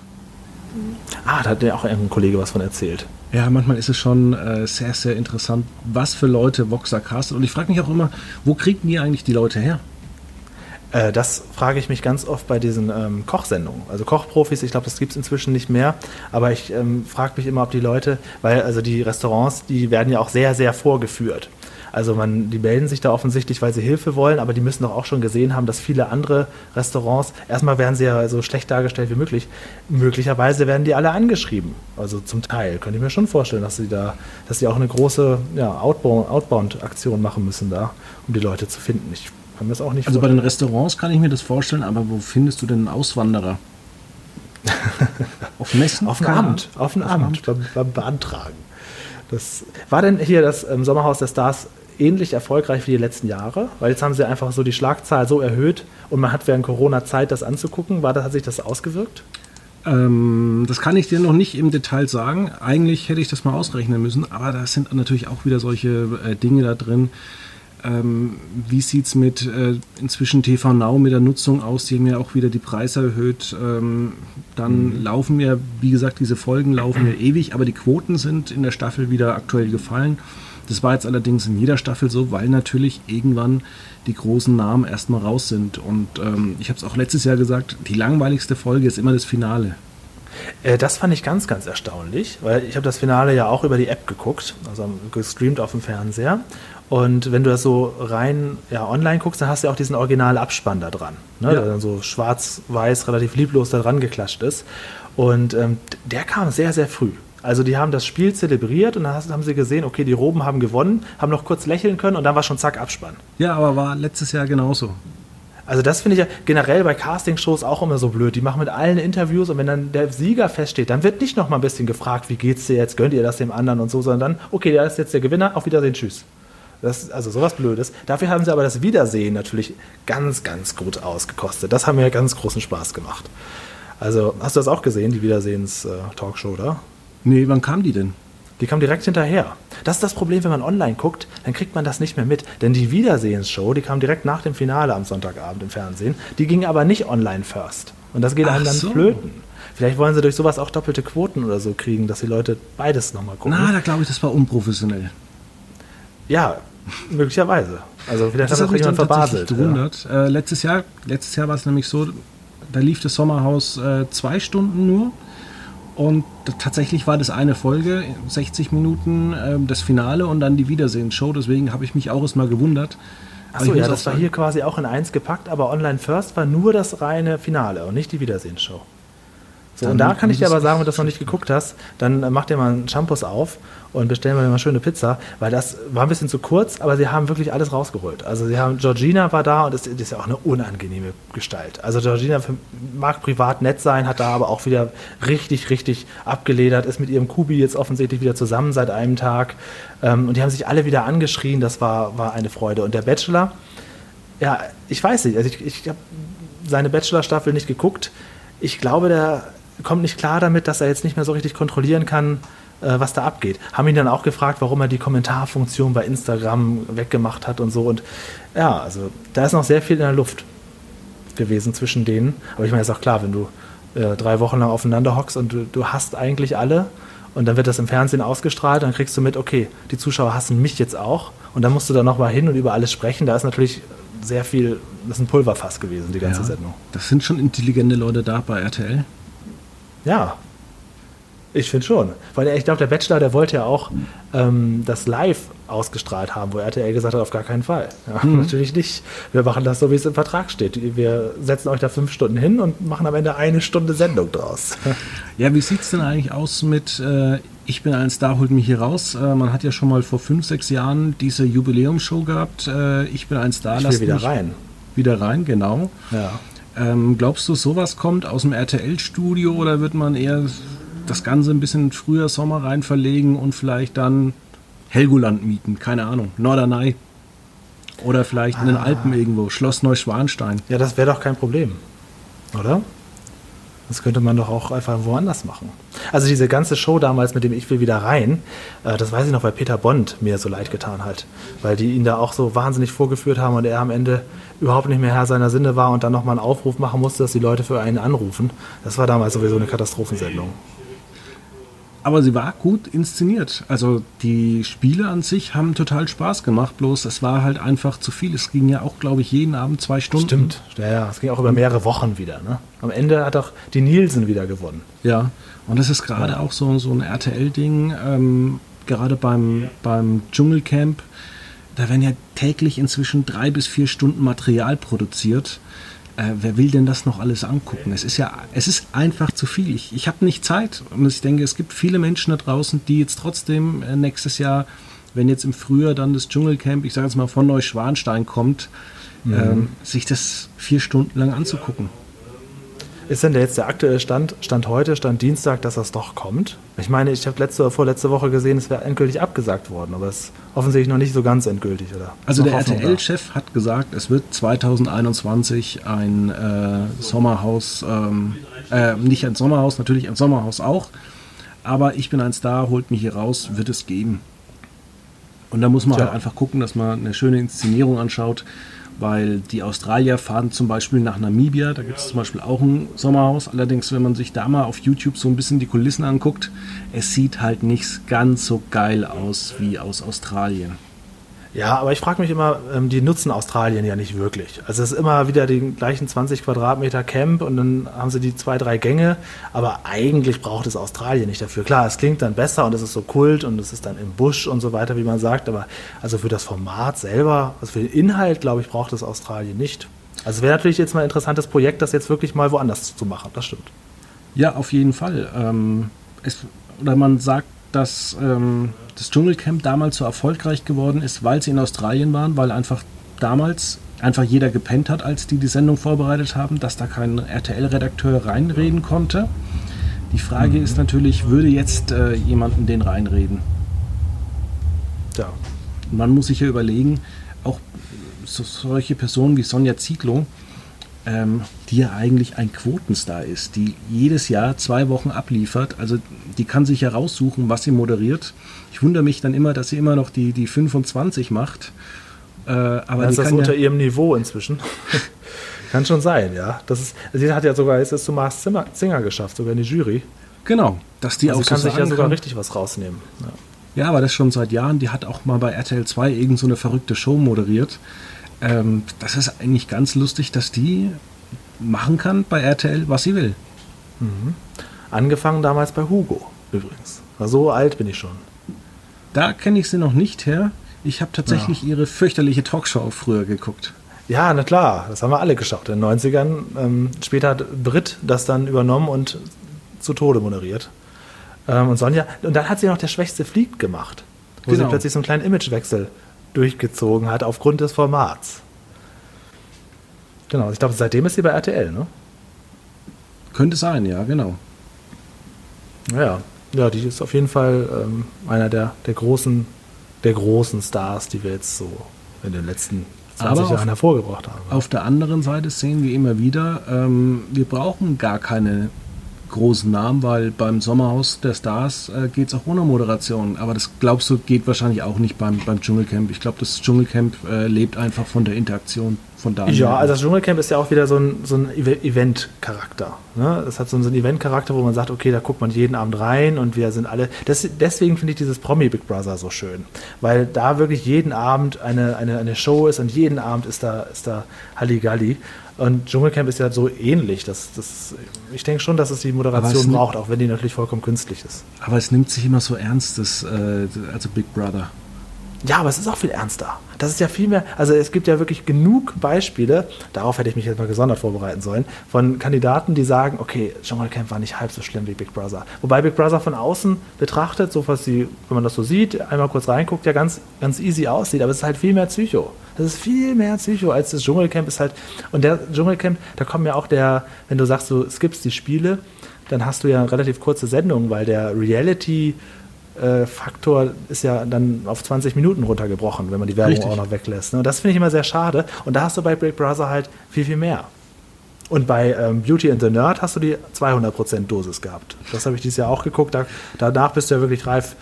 Ah, da hat ja auch ein Kollege was von erzählt. Ja, manchmal ist es schon äh, sehr, sehr interessant, was für Leute Voxer castet. Und ich frage mich auch immer, wo kriegen die eigentlich die Leute her? Äh, das frage ich mich ganz oft bei diesen ähm, Kochsendungen. Also Kochprofis, ich glaube, das gibt es inzwischen nicht mehr. Aber ich ähm, frage mich immer, ob die Leute, weil also die Restaurants, die werden ja auch sehr, sehr vorgeführt. Also man, die melden sich da offensichtlich, weil sie Hilfe wollen, aber die müssen doch auch schon gesehen haben, dass viele andere Restaurants, erstmal werden sie ja so schlecht dargestellt wie möglich, möglicherweise werden die alle angeschrieben. Also zum Teil könnte ich mir schon vorstellen, dass sie da, dass sie auch eine große ja, Outbound-Aktion machen müssen da, um die Leute zu finden. Ich kann mir das auch nicht Also vorstellen. bei den Restaurants kann ich mir das vorstellen, aber wo findest du denn einen Auswanderer? auf Messen? Auf dem Amt. Auf dem Amt, beim, beim Beantragen. Das, war denn hier das ähm, Sommerhaus der Stars ähnlich erfolgreich wie die letzten Jahre? Weil jetzt haben sie einfach so die Schlagzahl so erhöht und man hat während Corona Zeit, das anzugucken. War das, hat sich das ausgewirkt? Ähm, das kann ich dir noch nicht im Detail sagen. Eigentlich hätte ich das mal ausrechnen müssen, aber da sind natürlich auch wieder solche äh, Dinge da drin. Ähm, wie sieht es mit äh, inzwischen TV Now mit der Nutzung aus? Die haben ja auch wieder die Preise erhöht. Ähm, dann mhm. laufen ja, wie gesagt, diese Folgen laufen ja ewig, aber die Quoten sind in der Staffel wieder aktuell gefallen. Das war jetzt allerdings in jeder Staffel so, weil natürlich irgendwann die großen Namen erstmal raus sind. Und ähm, ich habe es auch letztes Jahr gesagt, die langweiligste Folge ist immer das Finale. Äh, das fand ich ganz, ganz erstaunlich, weil ich habe das Finale ja auch über die App geguckt, also gestreamt auf dem Fernseher. Und wenn du das so rein ja, online guckst, dann hast du ja auch diesen Originalabspann da dran, ne? ja. der dann so schwarz-weiß relativ lieblos da dran geklatscht ist. Und ähm, der kam sehr, sehr früh. Also die haben das Spiel zelebriert und dann haben sie gesehen, okay, die Roben haben gewonnen, haben noch kurz lächeln können und dann war schon zack Abspann. Ja, aber war letztes Jahr genauso. Also das finde ich ja generell bei Castingshows auch immer so blöd. Die machen mit allen Interviews und wenn dann der Sieger feststeht, dann wird nicht noch mal ein bisschen gefragt, wie geht's dir jetzt, gönnt ihr das dem anderen und so, sondern dann, okay, der ist jetzt der Gewinner, auf Wiedersehen, tschüss. Das, also sowas Blödes. Dafür haben sie aber das Wiedersehen natürlich ganz, ganz gut ausgekostet. Das haben mir ganz großen Spaß gemacht. Also hast du das auch gesehen, die Wiedersehens-Talkshow, oder? Nee, wann kam die denn? Die kam direkt hinterher. Das ist das Problem, wenn man online guckt, dann kriegt man das nicht mehr mit. Denn die Wiedersehensshow, die kam direkt nach dem Finale am Sonntagabend im Fernsehen, die ging aber nicht online first. Und das geht einem dann so. flöten. Vielleicht wollen sie durch sowas auch doppelte Quoten oder so kriegen, dass die Leute beides nochmal gucken. Na, da glaube ich, das war unprofessionell. Ja, möglicherweise. Also vielleicht das hat auch jemand verbaselt. Gewundert. Ja. Äh, letztes Jahr, letztes Jahr war es nämlich so, da lief das Sommerhaus äh, zwei Stunden nur. Und tatsächlich war das eine Folge, 60 Minuten, äh, das Finale und dann die Wiedersehensshow. Deswegen habe ich mich auch erstmal gewundert. Achso, ja, das war hier quasi auch in eins gepackt, aber Online First war nur das reine Finale und nicht die Wiedersehensshow. So, und da kann ich dir aber sagen, wenn du das noch nicht geguckt hast, dann äh, mach dir mal einen Shampoos auf und bestellen wir mal schöne Pizza, weil das war ein bisschen zu kurz, aber sie haben wirklich alles rausgeholt. Also sie haben, Georgina war da und das, das ist ja auch eine unangenehme Gestalt. Also Georgina mag privat nett sein, hat da aber auch wieder richtig, richtig abgeledert, ist mit ihrem Kubi jetzt offensichtlich wieder zusammen seit einem Tag ähm, und die haben sich alle wieder angeschrien, das war, war eine Freude. Und der Bachelor, ja, ich weiß nicht, also ich, ich habe seine Bachelor-Staffel nicht geguckt. Ich glaube, der kommt nicht klar damit, dass er jetzt nicht mehr so richtig kontrollieren kann, äh, was da abgeht. Haben ihn dann auch gefragt, warum er die Kommentarfunktion bei Instagram weggemacht hat und so. Und ja, also da ist noch sehr viel in der Luft gewesen zwischen denen. Aber ich meine, ist auch klar, wenn du äh, drei Wochen lang aufeinander hockst und du, du hast eigentlich alle und dann wird das im Fernsehen ausgestrahlt, dann kriegst du mit, okay, die Zuschauer hassen mich jetzt auch und dann musst du da nochmal hin und über alles sprechen. Da ist natürlich sehr viel, das ist ein Pulverfass gewesen, die ganze ja, Sendung. Das sind schon intelligente Leute da bei RTL. Ja, ich finde schon. Weil ich glaube, der Bachelor, der wollte ja auch ähm, das live ausgestrahlt haben, wo RTL gesagt hat, auf gar keinen Fall. Ja, mhm. Natürlich nicht. Wir machen das so, wie es im Vertrag steht. Wir setzen euch da fünf Stunden hin und machen am Ende eine Stunde Sendung draus. Ja, wie sieht es denn eigentlich aus mit äh, Ich bin ein Star, holt mich hier raus? Äh, man hat ja schon mal vor fünf, sechs Jahren diese Jubiläumsshow gehabt. Äh, ich bin ein Star, ich will wieder rein. Wieder rein, genau. Ja. Ähm, glaubst du, sowas kommt aus dem RTL-Studio oder wird man eher das Ganze ein bisschen früher Sommer rein verlegen und vielleicht dann Helgoland mieten? Keine Ahnung. Norderney. Oder vielleicht ah. in den ah. Alpen irgendwo. Schloss Neuschwanstein. Ja, das wäre doch kein Problem. Oder? Das könnte man doch auch einfach woanders machen. Also diese ganze Show damals mit dem Ich will wieder rein, äh, das weiß ich noch, weil Peter Bond mir so leid getan hat. Weil die ihn da auch so wahnsinnig vorgeführt haben und er am Ende überhaupt nicht mehr Herr seiner Sinne war und dann nochmal einen Aufruf machen musste, dass die Leute für einen anrufen. Das war damals sowieso eine Katastrophensendung. Aber sie war gut inszeniert. Also die Spiele an sich haben total Spaß gemacht, bloß es war halt einfach zu viel. Es ging ja auch, glaube ich, jeden Abend zwei Stunden. Stimmt, ja, ja. Es ging auch über mehrere Wochen wieder. Ne? Am Ende hat auch die Nielsen wieder gewonnen. Ja, und das ist gerade ja. auch so, so ein RTL-Ding, ähm, gerade beim, beim Dschungelcamp. Da werden ja täglich inzwischen drei bis vier Stunden Material produziert äh, wer will denn das noch alles angucken? Es ist ja, es ist einfach zu viel. Ich, ich habe nicht Zeit und ich denke, es gibt viele Menschen da draußen, die jetzt trotzdem äh, nächstes Jahr, wenn jetzt im Frühjahr dann das Dschungelcamp, ich sage jetzt mal von Neuschwanstein kommt, mhm. ähm, sich das vier Stunden lang anzugucken. Ist denn der jetzt der aktuelle Stand, Stand heute, Stand Dienstag, dass das doch kommt? Ich meine, ich habe letzte oder vorletzte Woche gesehen, es wäre endgültig abgesagt worden, aber es ist offensichtlich noch nicht so ganz endgültig, oder? Also der RTL-Chef hat gesagt, es wird 2021 ein äh, Sommerhaus, ähm, äh, nicht ein Sommerhaus, natürlich ein Sommerhaus auch, aber ich bin ein Star, holt mich hier raus, wird es geben. Und da muss man Tja. halt einfach gucken, dass man eine schöne Inszenierung anschaut weil die Australier fahren zum Beispiel nach Namibia, da gibt es zum Beispiel auch ein Sommerhaus. Allerdings, wenn man sich da mal auf YouTube so ein bisschen die Kulissen anguckt, es sieht halt nicht ganz so geil aus wie aus Australien. Ja, aber ich frage mich immer, ähm, die nutzen Australien ja nicht wirklich. Also es ist immer wieder die gleichen 20 Quadratmeter Camp und dann haben sie die zwei, drei Gänge, aber eigentlich braucht es Australien nicht dafür. Klar, es klingt dann besser und es ist so Kult und es ist dann im Busch und so weiter, wie man sagt, aber also für das Format selber, also für den Inhalt, glaube ich, braucht es Australien nicht. Also es wäre natürlich jetzt mal ein interessantes Projekt, das jetzt wirklich mal woanders zu machen, das stimmt. Ja, auf jeden Fall. Ähm, es oder man sagt, dass ähm, das Dschungelcamp damals so erfolgreich geworden ist, weil sie in Australien waren, weil einfach damals einfach jeder gepennt hat, als die die Sendung vorbereitet haben, dass da kein RTL-Redakteur reinreden konnte. Die Frage mhm. ist natürlich, würde jetzt äh, jemanden den reinreden? Ja. Man muss sich ja überlegen, auch so, solche Personen wie Sonja Zietlow, ähm, die ja eigentlich ein Quotenstar ist, die jedes Jahr zwei Wochen abliefert. Also die kann sich ja raussuchen, was sie moderiert. Ich wundere mich dann immer, dass sie immer noch die, die 25 macht. Äh, aber ist das unter ja ihrem Niveau inzwischen? kann schon sein, ja. Das ist, sie hat ja sogar es zu Mars Singer geschafft, sogar in die Jury. Genau, dass die also auch kann so sich ja sogar kann. richtig was rausnehmen. Ja. ja. aber das schon seit Jahren. Die hat auch mal bei RTL 2 irgend so eine verrückte Show moderiert. Ähm, das ist eigentlich ganz lustig, dass die machen kann bei RTL, was sie will. Mhm. Angefangen damals bei Hugo übrigens. So alt bin ich schon. Da kenne ich sie noch nicht her. Ich habe tatsächlich ja. ihre fürchterliche Talkshow früher geguckt. Ja, na klar, das haben wir alle geschaut in den 90ern. Ähm, später hat Brit das dann übernommen und zu Tode moderiert. Ähm, und Sonja, und dann hat sie noch der Schwächste fliegt gemacht, wo genau. sie plötzlich so einen kleinen Imagewechsel durchgezogen hat aufgrund des Formats. Genau, ich glaube, seitdem ist sie bei RTL, ne? Könnte sein, ja, genau. Ja, ja, die ist auf jeden Fall ähm, einer der, der, großen, der großen Stars, die wir jetzt so in den letzten 20 Jahren hervorgebracht haben. Auf der anderen Seite sehen wir immer wieder, ähm, wir brauchen gar keine großen Namen, weil beim Sommerhaus der Stars äh, geht es auch ohne Moderation. Aber das glaubst du, geht wahrscheinlich auch nicht beim, beim Dschungelcamp. Ich glaube, das Dschungelcamp äh, lebt einfach von der Interaktion von Daniel. Ja, also das Dschungelcamp ist ja auch wieder so ein, so ein Event-Charakter. Ne? Es hat so einen Event-Charakter, wo man sagt, okay, da guckt man jeden Abend rein und wir sind alle. Das, deswegen finde ich dieses Promi Big Brother so schön. Weil da wirklich jeden Abend eine, eine, eine Show ist und jeden Abend ist da, ist da Halligalli. Und Dschungelcamp ist ja so ähnlich. Das, das, ich denke schon, dass es die Moderation braucht, auch wenn die natürlich vollkommen künstlich ist. Aber es nimmt sich immer so ernst, das, äh, also Big Brother. Ja, aber es ist auch viel ernster. Das ist ja viel mehr, also es gibt ja wirklich genug Beispiele, darauf hätte ich mich jetzt mal gesondert vorbereiten sollen, von Kandidaten, die sagen, okay, Dschungelcamp war nicht halb so schlimm wie Big Brother. Wobei Big Brother von außen betrachtet, so was sie, wenn man das so sieht, einmal kurz reinguckt, ja ganz, ganz easy aussieht, aber es ist halt viel mehr Psycho. Das ist viel mehr Psycho als das Dschungelcamp ist halt, und der Dschungelcamp, da kommen ja auch der, wenn du sagst, du skippst die Spiele, dann hast du ja relativ kurze Sendungen, weil der Reality- äh, Faktor ist ja dann auf 20 Minuten runtergebrochen, wenn man die Werbung Richtig. auch noch weglässt. Ne? Und das finde ich immer sehr schade. Und da hast du bei Big Brother halt viel, viel mehr. Und bei ähm, Beauty and the Nerd hast du die 200% Dosis gehabt. Das habe ich dieses Jahr auch geguckt. Da, danach bist du ja wirklich reif.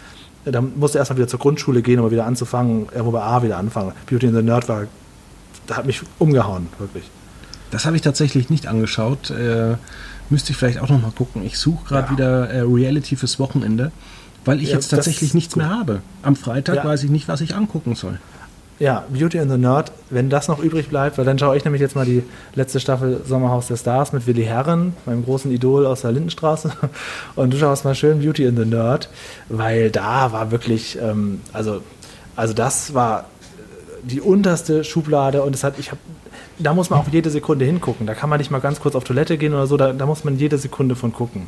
Da musst du erstmal wieder zur Grundschule gehen, um wieder anzufangen, irgendwo bei A wieder anfangen. Beauty and the Nerd war, da hat mich umgehauen, wirklich. Das habe ich tatsächlich nicht angeschaut. Äh, müsste ich vielleicht auch noch mal gucken. Ich suche gerade ja. wieder äh, Reality fürs Wochenende. Weil ich ja, jetzt tatsächlich nichts mehr habe. Am Freitag ja. weiß ich nicht, was ich angucken soll. Ja, Beauty and the Nerd, wenn das noch übrig bleibt, weil dann schaue ich nämlich jetzt mal die letzte Staffel Sommerhaus der Stars mit Willi Herren, meinem großen Idol aus der Lindenstraße. Und du schaust mal schön Beauty and the Nerd, weil da war wirklich, ähm, also, also das war die unterste Schublade und es hat, ich habe da muss man auch jede Sekunde hingucken. Da kann man nicht mal ganz kurz auf Toilette gehen oder so, da, da muss man jede Sekunde von gucken.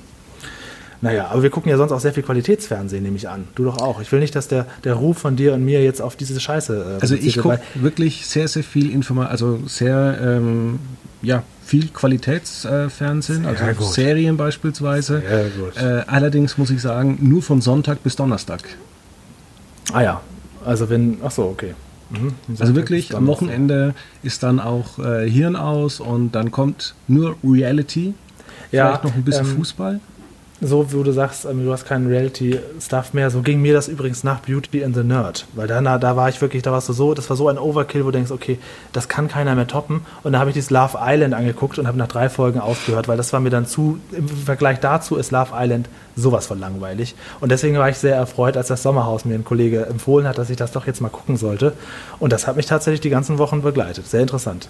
Naja, aber wir gucken ja sonst auch sehr viel Qualitätsfernsehen, nehme ich an. Du doch auch. Ich will nicht, dass der, der Ruf von dir und mir jetzt auf diese Scheiße. Äh, also ich gucke wirklich sehr, sehr viel Information, also sehr, ähm, ja, viel Qualitätsfernsehen, äh, also gut. Serien beispielsweise. Äh, allerdings muss ich sagen, nur von Sonntag bis Donnerstag. Ah ja, also wenn, ach so, okay. Mhm. Also wirklich, am Wochenende ist dann auch äh, Hirn aus und dann kommt nur Reality. Ja, vielleicht noch ein bisschen ähm, Fußball so, wo du sagst, ähm, du hast keinen Reality-Stuff mehr, so ging mir das übrigens nach Beauty and the Nerd. Weil dann, da war ich wirklich, da warst du so, das war so ein Overkill, wo du denkst, okay, das kann keiner mehr toppen. Und da habe ich dieses Love Island angeguckt und habe nach drei Folgen aufgehört, weil das war mir dann zu, im Vergleich dazu ist Love Island sowas von langweilig. Und deswegen war ich sehr erfreut, als das Sommerhaus mir ein Kollege empfohlen hat, dass ich das doch jetzt mal gucken sollte. Und das hat mich tatsächlich die ganzen Wochen begleitet. Sehr interessant.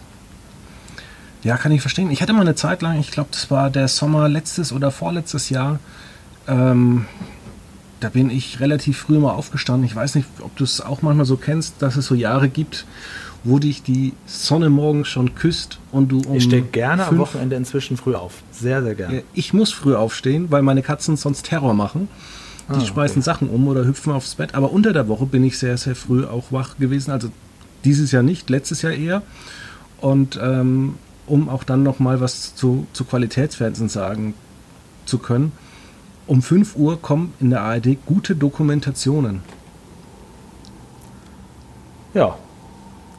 Ja, kann ich verstehen. Ich hatte mal eine Zeit lang, ich glaube, das war der Sommer letztes oder vorletztes Jahr. Ähm, da bin ich relativ früh mal aufgestanden. Ich weiß nicht, ob du es auch manchmal so kennst, dass es so Jahre gibt, wo dich die Sonne morgens schon küsst und du um. Ich stehe gerne am Wochenende inzwischen früh auf. Sehr, sehr gerne. Ich muss früh aufstehen, weil meine Katzen sonst Terror machen. Die ah, schmeißen okay. Sachen um oder hüpfen aufs Bett. Aber unter der Woche bin ich sehr, sehr früh auch wach gewesen. Also dieses Jahr nicht, letztes Jahr eher. Und ähm, um auch dann nochmal was zu, zu Qualitätsfernsehen sagen zu können. Um 5 Uhr kommen in der ARD gute Dokumentationen. Ja,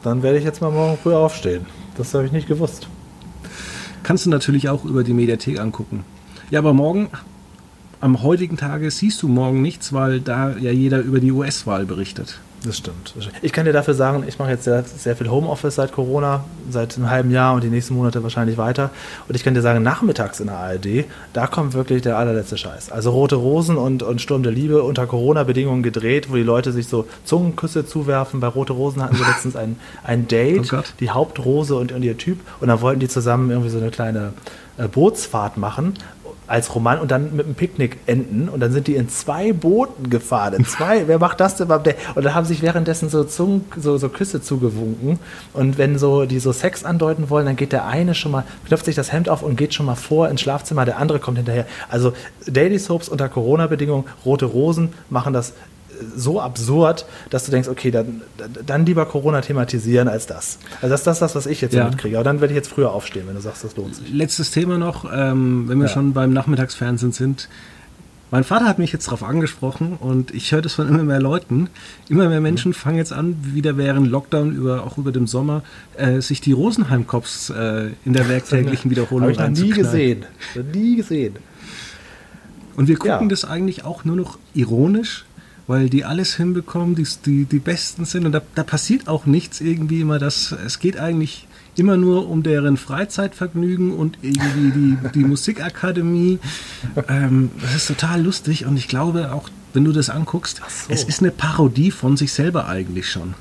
dann werde ich jetzt mal morgen früh aufstehen. Das habe ich nicht gewusst. Kannst du natürlich auch über die Mediathek angucken. Ja, aber morgen, am heutigen Tage, siehst du morgen nichts, weil da ja jeder über die US-Wahl berichtet. Das stimmt. Ich kann dir dafür sagen, ich mache jetzt sehr, sehr viel Homeoffice seit Corona, seit einem halben Jahr und die nächsten Monate wahrscheinlich weiter. Und ich kann dir sagen, nachmittags in der ARD, da kommt wirklich der allerletzte Scheiß. Also Rote Rosen und, und Sturm der Liebe unter Corona-Bedingungen gedreht, wo die Leute sich so Zungenküsse zuwerfen. Bei Rote Rosen hatten sie letztens ein, ein Date, oh die Hauptrose und, und ihr Typ. Und dann wollten die zusammen irgendwie so eine kleine äh, Bootsfahrt machen als Roman und dann mit einem Picknick enden und dann sind die in zwei Booten gefahren. In zwei, wer macht das denn? Und dann haben sich währenddessen so, Zungen, so, so Küsse zugewunken und wenn so die so Sex andeuten wollen, dann geht der eine schon mal, knöpft sich das Hemd auf und geht schon mal vor ins Schlafzimmer, der andere kommt hinterher. Also Daily Soaps unter Corona-Bedingungen, Rote Rosen machen das so absurd, dass du denkst, okay, dann, dann lieber Corona thematisieren als das. Also das ist das, was ich jetzt ja. mitkriege. Aber dann werde ich jetzt früher aufstehen, wenn du sagst, das lohnt sich. Letztes Thema noch, ähm, wenn wir ja. schon beim Nachmittagsfernsehen sind. Mein Vater hat mich jetzt darauf angesprochen und ich höre das von immer mehr Leuten. Immer mehr Menschen fangen jetzt an, wieder während Lockdown, über, auch über dem Sommer, äh, sich die Rosenheim-Cops äh, in der werktäglichen Wiederholung Habe ich noch nie gesehen. Nie gesehen. Und wir gucken ja. das eigentlich auch nur noch ironisch, weil die alles hinbekommen, die, die, die Besten sind und da, da passiert auch nichts irgendwie immer. Das, es geht eigentlich immer nur um deren Freizeitvergnügen und irgendwie die, die Musikakademie. Ähm, das ist total lustig und ich glaube auch, wenn du das anguckst, so. es ist eine Parodie von sich selber eigentlich schon.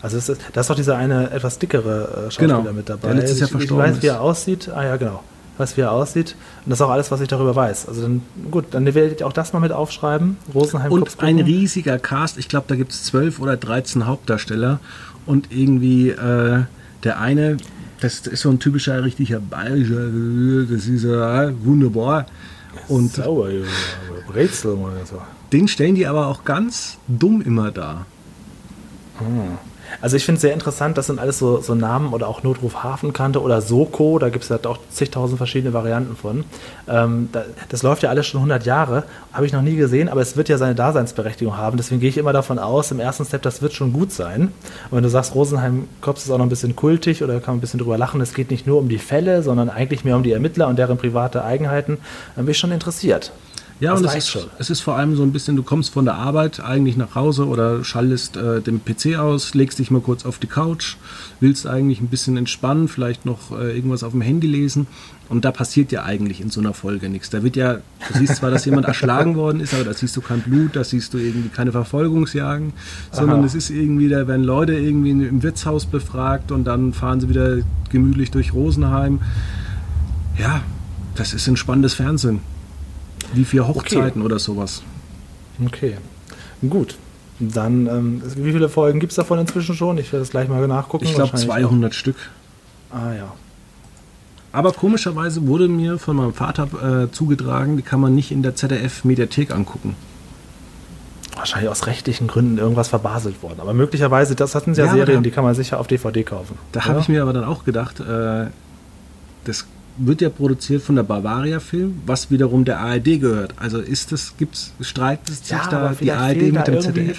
Also ist, da ist doch dieser eine etwas dickere äh, Schauspieler genau, mit dabei. Der letztes Jahr ich, ich weiß, wie er aussieht. Ah ja, genau was wie er aussieht. Und das ist auch alles, was ich darüber weiß. Also dann, gut, dann werdet ihr auch das mal mit aufschreiben. Rosenheim Und ein riesiger Cast. Ich glaube, da gibt es zwölf oder dreizehn Hauptdarsteller. Und irgendwie äh, der eine, das ist so ein typischer, richtiger bayerischer, das ist äh, wunderbar. Und Sauer, Brezel oder so. Den stellen die aber auch ganz dumm immer da. Hm. Also ich finde es sehr interessant, das sind alles so, so, Namen oder auch Notruf Hafenkante oder Soko, da gibt es halt auch zigtausend verschiedene Varianten von. Ähm, da, das läuft ja alles schon 100 Jahre, habe ich noch nie gesehen, aber es wird ja seine Daseinsberechtigung haben. Deswegen gehe ich immer davon aus, im ersten Step, das wird schon gut sein. Und wenn du sagst, Rosenheim Kops ist auch noch ein bisschen kultig oder kann man ein bisschen drüber lachen, es geht nicht nur um die Fälle, sondern eigentlich mehr um die Ermittler und deren private Eigenheiten, dann bin ich schon interessiert. Ja, das und es ist, schon. es ist vor allem so ein bisschen, du kommst von der Arbeit eigentlich nach Hause oder schaltest äh, den PC aus, legst dich mal kurz auf die Couch, willst eigentlich ein bisschen entspannen, vielleicht noch äh, irgendwas auf dem Handy lesen. Und da passiert ja eigentlich in so einer Folge nichts. Da wird ja, du siehst zwar, dass jemand erschlagen worden ist, aber da siehst du kein Blut, da siehst du irgendwie keine Verfolgungsjagen, sondern Aha. es ist irgendwie, da werden Leute irgendwie im Wirtshaus befragt und dann fahren sie wieder gemütlich durch Rosenheim. Ja, das ist ein spannendes Fernsehen. Wie vier Hochzeiten okay. oder sowas. Okay, gut. Dann, ähm, wie viele Folgen gibt es davon inzwischen schon? Ich werde das gleich mal nachgucken. Ich glaube 200 auch. Stück. Ah ja. Aber komischerweise wurde mir von meinem Vater äh, zugetragen, die kann man nicht in der ZDF-Mediathek angucken. Wahrscheinlich aus rechtlichen Gründen irgendwas verbaselt worden. Aber möglicherweise, das hatten sie ja, ja Serien, die kann man sicher auf DVD kaufen. Da habe ich mir aber dann auch gedacht, äh, das wird ja produziert von der Bavaria Film, was wiederum der ARD gehört. Also ist das, gibt's, streitet sich ja, da die ARD mit dem ZDF?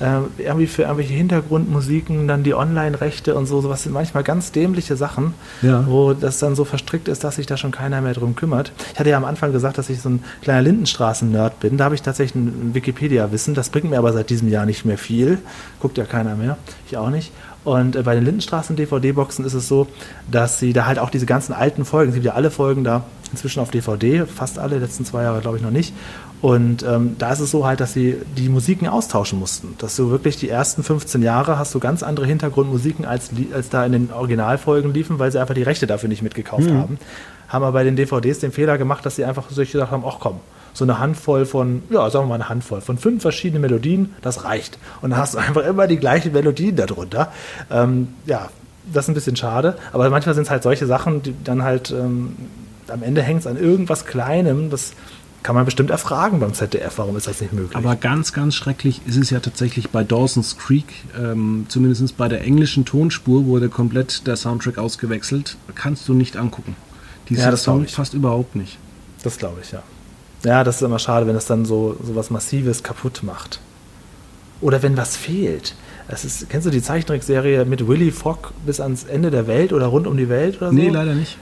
Äh, irgendwie für irgendwelche Hintergrundmusiken, dann die Online-Rechte und so, sowas sind manchmal ganz dämliche Sachen, ja. wo das dann so verstrickt ist, dass sich da schon keiner mehr drum kümmert. Ich hatte ja am Anfang gesagt, dass ich so ein kleiner Lindenstraßen-Nerd bin. Da habe ich tatsächlich ein Wikipedia-Wissen. Das bringt mir aber seit diesem Jahr nicht mehr viel. Guckt ja keiner mehr. Ich auch nicht. Und äh, bei den Lindenstraßen-DVD-Boxen ist es so, dass sie da halt auch diese ganzen alten Folgen, es gibt ja alle Folgen da inzwischen auf DVD, fast alle, letzten zwei Jahre glaube ich noch nicht. Und ähm, da ist es so halt, dass sie die Musiken austauschen mussten. Dass du wirklich die ersten 15 Jahre hast du ganz andere Hintergrundmusiken, als, als da in den Originalfolgen liefen, weil sie einfach die Rechte dafür nicht mitgekauft mhm. haben. Haben aber bei den DVDs den Fehler gemacht, dass sie einfach sich gesagt haben, ach komm, so eine Handvoll von, ja, sagen wir mal eine Handvoll von fünf verschiedenen Melodien, das reicht. Und dann hast du einfach immer die gleichen Melodien darunter. Ähm, ja, das ist ein bisschen schade, aber manchmal sind es halt solche Sachen, die dann halt ähm, am Ende hängt es an irgendwas Kleinem, das Kann man bestimmt erfragen beim ZDF, warum ist das nicht möglich? Aber ganz, ganz schrecklich ist es ja tatsächlich bei Dawson's Creek, ähm, zumindest bei der englischen Tonspur wurde komplett der Soundtrack ausgewechselt. Kannst du nicht angucken. Dieser Ja, das ich. fast überhaupt nicht. Das glaube ich, ja. Ja, das ist immer schade, wenn es dann so, so was Massives kaputt macht. Oder wenn was fehlt. Es ist, kennst du die Zeichentrickserie mit Willy Fogg bis ans Ende der Welt oder rund um die Welt oder so? Nee, leider nicht.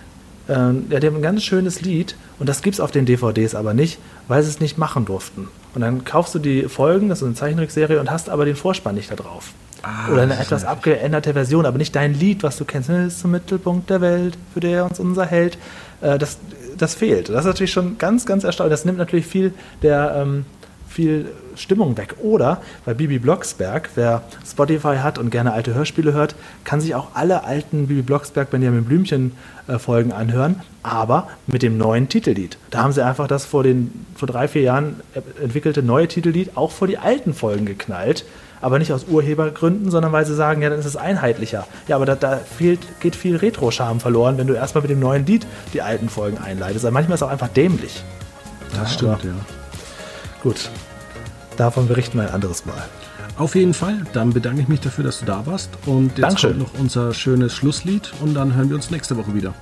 Ähm, ja, die haben ein ganz schönes Lied und das gibt's auf den DVDs aber nicht, weil sie es nicht machen durften. Und dann kaufst du die Folgen, das ist eine Zeichentrickserie, und hast aber den Vorspann nicht da drauf. Ah, Oder eine etwas abgeänderte Version, aber nicht dein Lied, was du kennst. Das ist zum Mittelpunkt der Welt, für der uns unser Held. Äh, das, das fehlt. Das ist natürlich schon ganz, ganz erstaunlich. Das nimmt natürlich viel der ähm, viel Stimmung weg. Oder bei Bibi Blocksberg, wer Spotify hat und gerne alte Hörspiele hört, kann sich auch alle alten Bibi Blocksberg Benjamin Blümchen äh, Folgen anhören, aber mit dem neuen Titellied. Da haben sie einfach das vor den vor drei, vier Jahren entwickelte neue Titellied auch vor die alten Folgen geknallt. Aber nicht aus Urhebergründen, sondern weil sie sagen, ja, dann ist es einheitlicher. Ja, aber da, da fehlt, geht viel Retro-Charme verloren, wenn du erstmal mit dem neuen Lied die alten Folgen einleitest. Also manchmal ist es auch einfach dämlich. Das stimmt, aber- ja. Gut, davon berichten wir ein anderes Mal. Auf jeden Fall. Dann bedanke ich mich dafür, dass du da warst. Und jetzt Dankeschön. kommt noch unser schönes Schlusslied und dann hören wir uns nächste Woche wieder.